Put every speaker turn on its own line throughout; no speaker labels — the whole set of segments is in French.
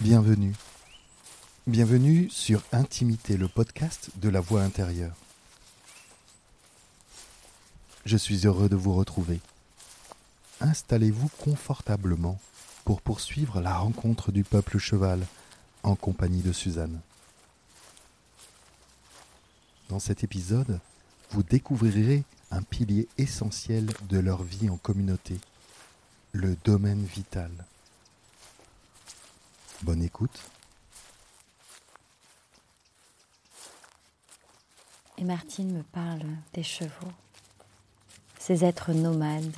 Bienvenue. Bienvenue sur Intimité, le podcast de la voix intérieure. Je suis heureux de vous retrouver. Installez-vous confortablement pour poursuivre la rencontre du peuple cheval en compagnie de Suzanne. Dans cet épisode, vous découvrirez un pilier essentiel de leur vie en communauté, le domaine vital. Bonne écoute.
Et Martine me parle des chevaux, ces êtres nomades,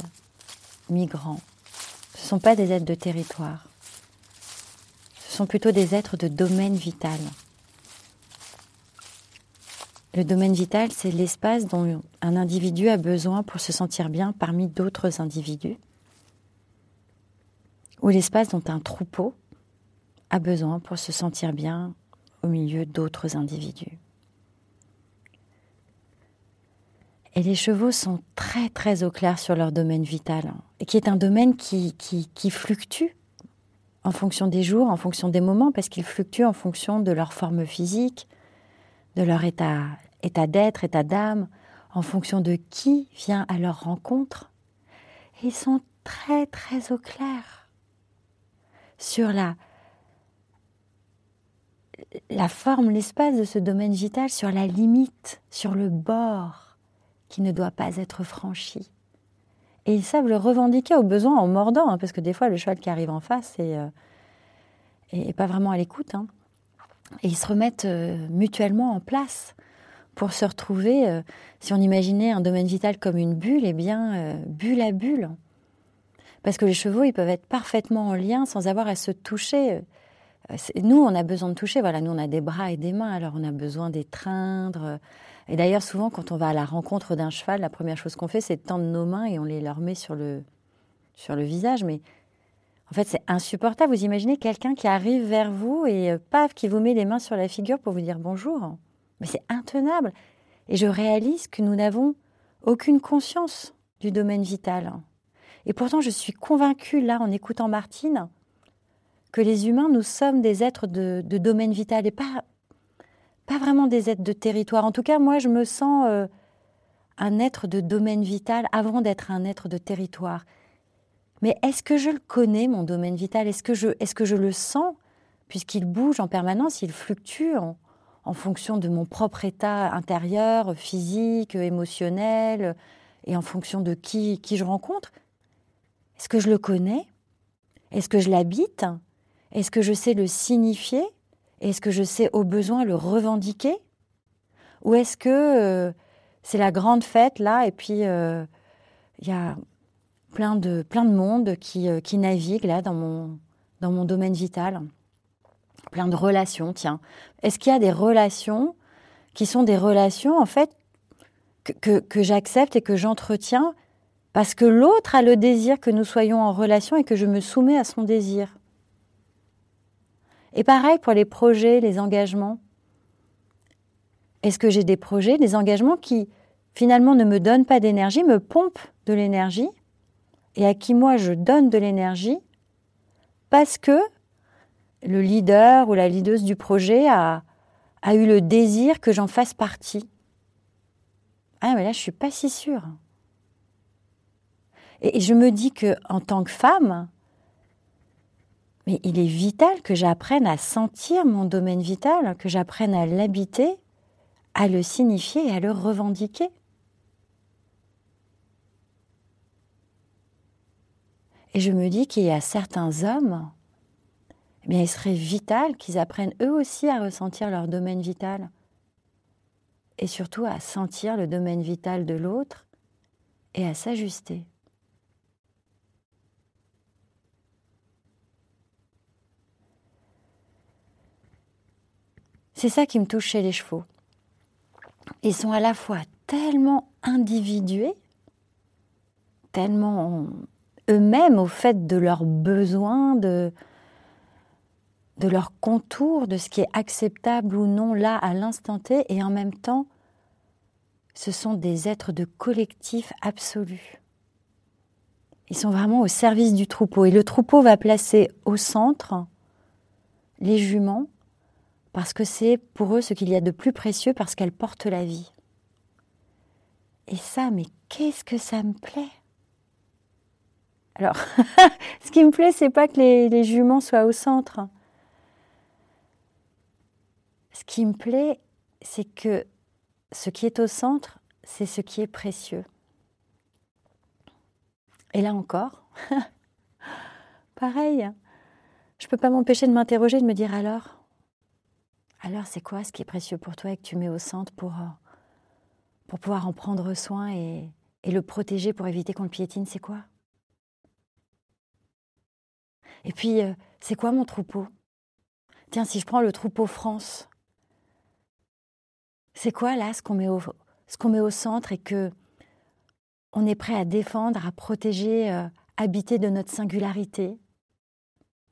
migrants. Ce ne sont pas des êtres de territoire, ce sont plutôt des êtres de domaine vital. Le domaine vital, c'est l'espace dont un individu a besoin pour se sentir bien parmi d'autres individus, ou l'espace dont un troupeau a besoin pour se sentir bien au milieu d'autres individus. Et les chevaux sont très très au clair sur leur domaine vital, et qui est un domaine qui, qui, qui fluctue en fonction des jours, en fonction des moments, parce qu'il fluctue en fonction de leur forme physique, de leur état, état d'être, état d'âme, en fonction de qui vient à leur rencontre. Ils sont très très au clair sur la, la forme, l'espace de ce domaine vital, sur la limite, sur le bord qui ne doit pas être franchi. Et ils savent le revendiquer au besoin en mordant, hein, parce que des fois le cheval qui arrive en face est, euh, pas vraiment à l'écoute. Hein. Et ils se remettent euh, mutuellement en place pour se retrouver, euh, si on imaginait un domaine vital comme une bulle, eh bien, euh, bulle à bulle. Parce que les chevaux, ils peuvent être parfaitement en lien sans avoir à se toucher. Euh, nous, on a besoin de toucher. Voilà, nous, on a des bras et des mains, alors on a besoin d'étreindre. Et d'ailleurs, souvent, quand on va à la rencontre d'un cheval, la première chose qu'on fait, c'est de tendre nos mains et on les leur met sur le, sur le visage. Mais en fait, c'est insupportable. Vous imaginez quelqu'un qui arrive vers vous et paf, qui vous met les mains sur la figure pour vous dire bonjour. Mais c'est intenable. Et je réalise que nous n'avons aucune conscience du domaine vital. Et pourtant, je suis convaincue, là, en écoutant Martine, que les humains, nous sommes des êtres de, domaine vital et pas, pas vraiment des êtres de territoire. En tout cas, moi, je me sens euh, un être de domaine vital avant d'être un être de territoire. Mais est-ce que je le connais, mon domaine vital? Est-ce que, je, est que je le sens? Puisqu'il bouge en permanence, il fluctue en fonction de mon propre état intérieur, physique, émotionnel, et en fonction de qui, qui je rencontre. Est-ce que je le connais? Est-ce que je l'habite? Est-ce que je sais le signifier? Est-ce que je sais au besoin le revendiquer? Ou est-ce que euh, c'est la grande fête là, et puis euh, il y a plein de, monde qui, euh, qui navigue là dans mon, domaine vital. Plein de relations, tiens. Est-ce qu'il y a des relations qui sont des relations, en fait, que, j'accepte et que j'entretiens parce que l'autre a le désir que nous soyons en relation et que je me soumets à son désir? Et pareil pour les projets, les engagements. Est-ce que j'ai des projets, des engagements qui finalement ne me donnent pas d'énergie, me pompent de l'énergie et à qui moi je donne de l'énergie parce que le leader ou la leaduse du projet a, eu le désir que j'en fasse partie. Ah, mais là, je suis pas si sûre. Et, je me dis que en tant que femme, mais il est vital que j'apprenne à sentir mon domaine vital, que j'apprenne à l'habiter, à le signifier et à le revendiquer. Et je me dis qu'il y a certains hommes eh il serait vital qu'ils apprennent eux aussi à ressentir leur domaine vital et surtout à sentir le domaine vital de l'autre et à s'ajuster. C'est ça qui me touche chez les chevaux. Ils sont à la fois tellement individués, tellement eux-mêmes au fait de leurs besoins, de, de leur contour, de ce qui est acceptable ou non là à l'instant T, et en même temps, ce sont des êtres de collectif absolu. Ils sont vraiment au service du troupeau, et le troupeau va placer au centre les juments parce que c'est pour eux ce qu'il y a de plus précieux parce qu'elles portent la vie. Et ça, mais qu'est-ce que ça me plaît? Alors, ce qui me plaît, c'est pas que les, juments soient au centre. Ce qui me plaît, c'est que ce qui est au centre, c'est ce qui est précieux. Et là encore, pareil, je ne peux pas m'empêcher de m'interroger, de me dire alors, alors c'est quoi ce qui est précieux pour toi et que tu mets au centre pour, euh, pour pouvoir en prendre soin et, et le protéger pour éviter qu'on le piétine, c'est quoi? Et puis, euh, c'est quoi mon troupeau? Tiens, si je prends le troupeau France, c'est quoi là ce qu'on met, met au centre et que on est prêt à défendre, à protéger, euh, habiter de notre singularité,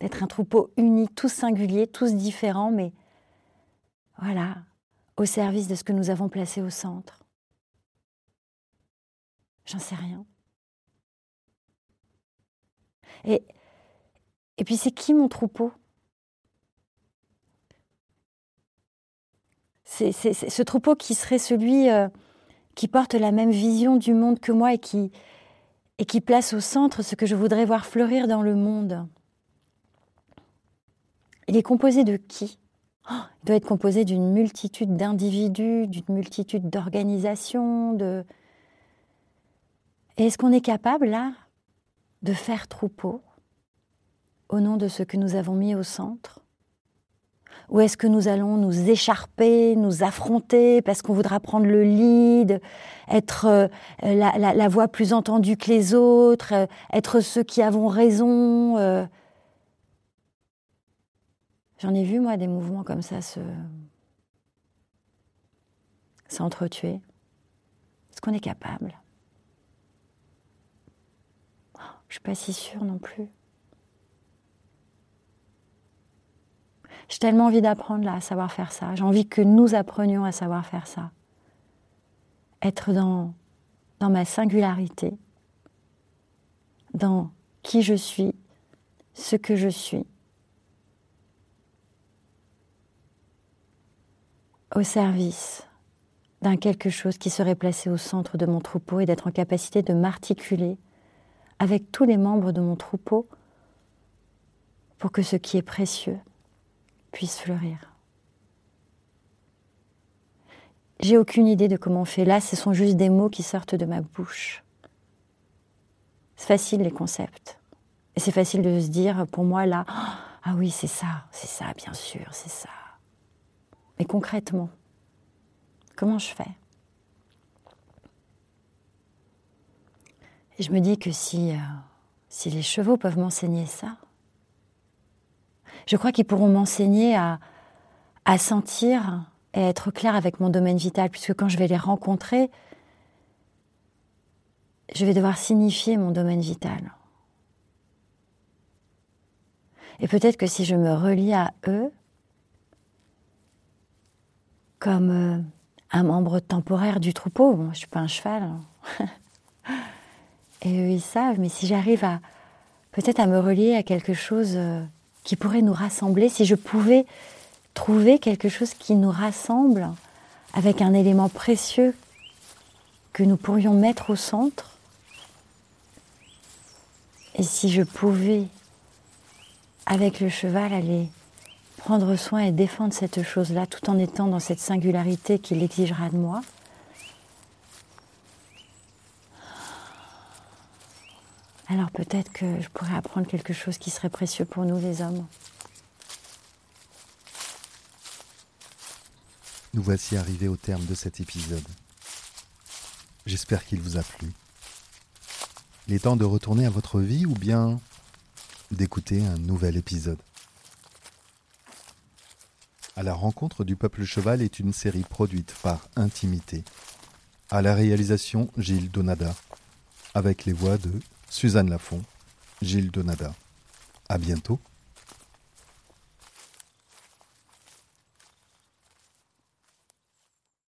d'être un troupeau uni, tous singuliers, tous différents, mais voilà, au service de ce que nous avons placé au centre. J'en sais rien. Et, et puis c'est qui mon troupeau? C'est ce troupeau qui serait celui euh, qui porte la même vision du monde que moi et qui, et qui place au centre ce que je voudrais voir fleurir dans le monde. Il est composé de qui? Il doit être composé d'une multitude d'individus, d'une multitude d'organisations, de... Est-ce qu'on est capable, là, de faire troupeau au nom de ce que nous avons mis au centre? Ou est-ce que nous allons nous écharper, nous affronter parce qu'on voudra prendre le lead, être euh, la, voix plus entendue que les autres, euh, être ceux qui avons raison euh? J'en ai vu, moi, des mouvements comme ça se s'entretuer. Est-ce qu'on est capable? Je suis pas si sûre non plus. J'ai tellement envie d'apprendre là à savoir faire ça. J'ai envie que nous apprenions à savoir faire ça. Être dans ma singularité, dans qui je suis, ce que je suis. Au service d'un quelque chose qui serait placé au centre de mon troupeau et d'être en capacité de m'articuler avec tous les membres de mon troupeau pour que ce qui est précieux puisse fleurir. J'ai aucune idée de comment on fait. Là, ce sont juste des mots qui sortent de ma bouche. C'est facile les concepts. Et c'est facile de se dire, pour moi, là, ah oui, c'est ça, c'est ça, bien sûr, c'est ça. Mais concrètement, comment je fais? Et je me dis que si, euh, si les chevaux peuvent m'enseigner ça, je crois qu'ils pourront m'enseigner à, à sentir et être clair avec mon domaine vital, puisque quand je vais les rencontrer, je vais devoir signifier mon domaine vital. Et peut-être que si je me relie à eux, comme euh, un membre temporaire du troupeau, moi je suis pas un cheval, hein. et eux ils savent, mais si j'arrive à peut-être à me relier à quelque chose euh, qui pourrait nous rassembler, si je pouvais trouver quelque chose qui nous rassemble avec un élément précieux que nous pourrions mettre au centre, et si je pouvais, avec le cheval, aller prendre soin et défendre cette chose-là tout en étant dans cette singularité qu'il exigera de moi, alors peut-être que je pourrais apprendre quelque chose qui serait précieux pour nous les hommes.
Nous voici arrivés au terme de cet épisode. J'espère qu'il vous a plu. Il est temps de retourner à votre vie ou bien d'écouter un nouvel épisode. À la rencontre du peuple cheval est une série produite par Intimité. À la réalisation Gilles Donada, avec les voix de Suzanne Lafont, Gilles Donada. À bientôt